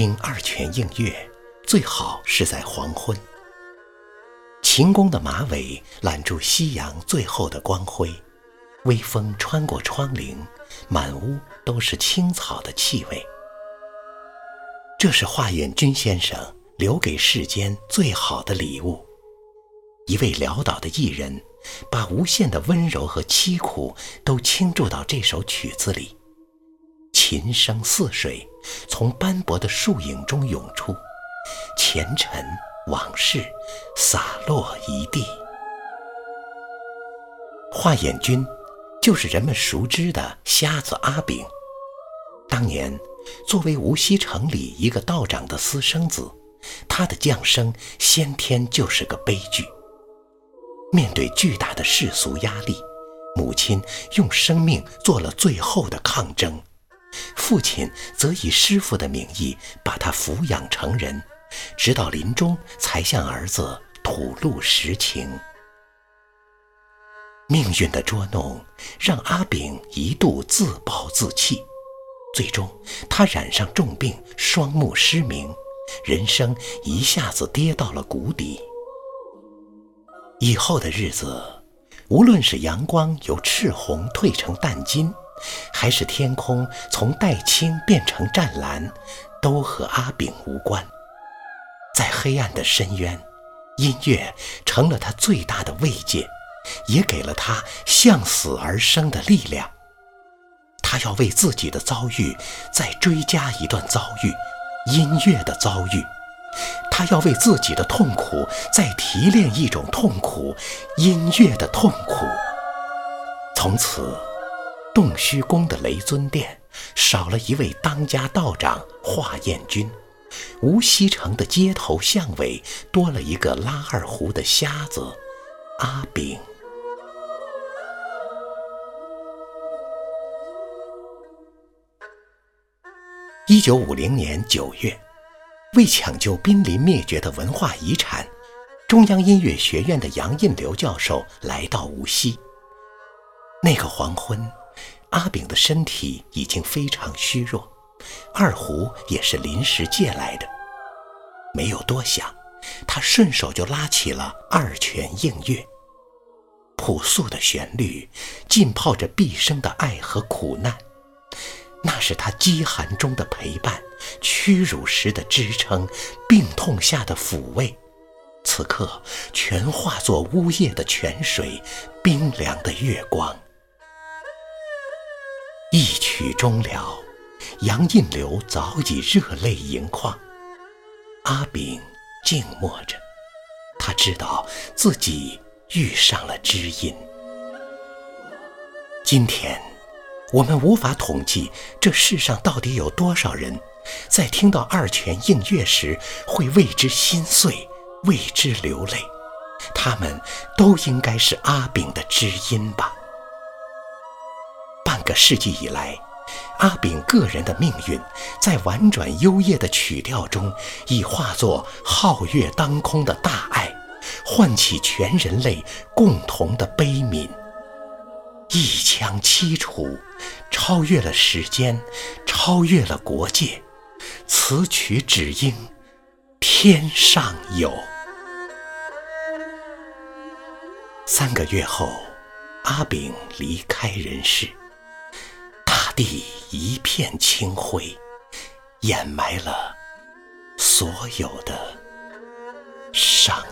听二泉映月，最好是在黄昏。秦宫的马尾揽住夕阳最后的光辉，微风穿过窗棂，满屋都是青草的气味。这是华彦钧先生留给世间最好的礼物。一位潦倒的艺人，把无限的温柔和凄苦都倾注到这首曲子里。琴声似水，从斑驳的树影中涌出，前尘往事洒落一地。华眼君就是人们熟知的瞎子阿炳。当年，作为无锡城里一个道长的私生子，他的降生先天就是个悲剧。面对巨大的世俗压力，母亲用生命做了最后的抗争。父亲则以师傅的名义把他抚养成人，直到临终才向儿子吐露实情。命运的捉弄让阿炳一度自暴自弃，最终他染上重病，双目失明，人生一下子跌到了谷底。以后的日子，无论是阳光由赤红褪成淡金。还是天空从黛青变成湛蓝，都和阿炳无关。在黑暗的深渊，音乐成了他最大的慰藉，也给了他向死而生的力量。他要为自己的遭遇再追加一段遭遇，音乐的遭遇；他要为自己的痛苦再提炼一种痛苦，音乐的痛苦。从此。洞虚宫的雷尊殿少了一位当家道长华彦钧，无锡城的街头巷尾多了一个拉二胡的瞎子阿炳。一九五零年九月，为抢救濒临灭绝的文化遗产，中央音乐学院的杨印流教授来到无锡。那个黄昏。阿炳的身体已经非常虚弱，二胡也是临时借来的。没有多想，他顺手就拉起了《二泉映月》。朴素的旋律，浸泡着毕生的爱和苦难，那是他饥寒中的陪伴，屈辱时的支撑，病痛下的抚慰。此刻，全化作呜咽的泉水，冰凉的月光。一曲终了，杨印流早已热泪盈眶。阿炳静默着，他知道自己遇上了知音。今天，我们无法统计这世上到底有多少人，在听到二泉映月时会为之心碎，为之流泪。他们都应该是阿炳的知音吧。半个世纪以来，阿炳个人的命运，在婉转幽咽的曲调中，已化作皓月当空的大爱，唤起全人类共同的悲悯。一腔凄楚，超越了时间，超越了国界。此曲只应天上有。三个月后，阿炳离开人世。地一片清灰，掩埋了所有的伤。